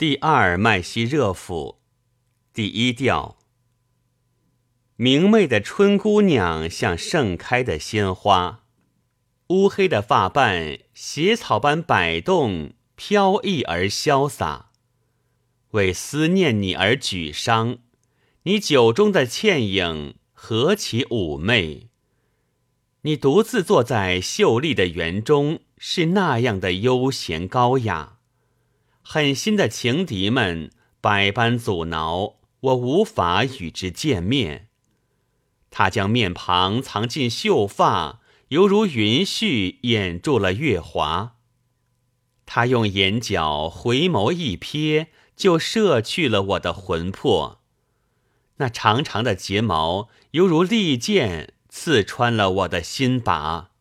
第二麦西热府，第一调。明媚的春姑娘像盛开的鲜花，乌黑的发瓣斜草般摆动，飘逸而潇洒。为思念你而沮丧，你酒中的倩影何其妩媚！你独自坐在秀丽的园中，是那样的悠闲高雅。狠心的情敌们百般阻挠，我无法与之见面。他将面庞藏进秀发，犹如云絮掩住了月华。他用眼角回眸一瞥，就摄去了我的魂魄。那长长的睫毛犹如利剑，刺穿了我的心拔。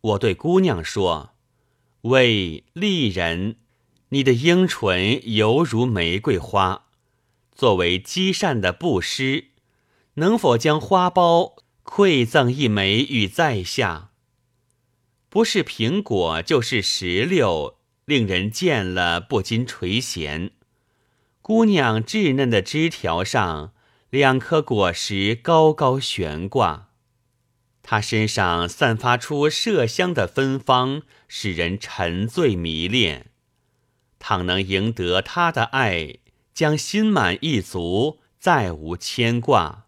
我对姑娘说：“为丽人。”你的樱唇犹如玫瑰花，作为积善的布施，能否将花苞馈赠一枚与在下？不是苹果就是石榴，令人见了不禁垂涎。姑娘稚嫩的枝条上，两颗果实高高悬挂，她身上散发出麝香的芬芳，使人沉醉迷恋。倘能赢得他的爱，将心满意足，再无牵挂。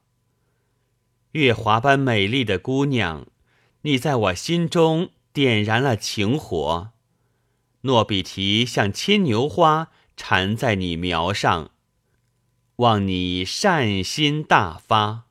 月华般美丽的姑娘，你在我心中点燃了情火。诺比提像牵牛花缠在你苗上，望你善心大发。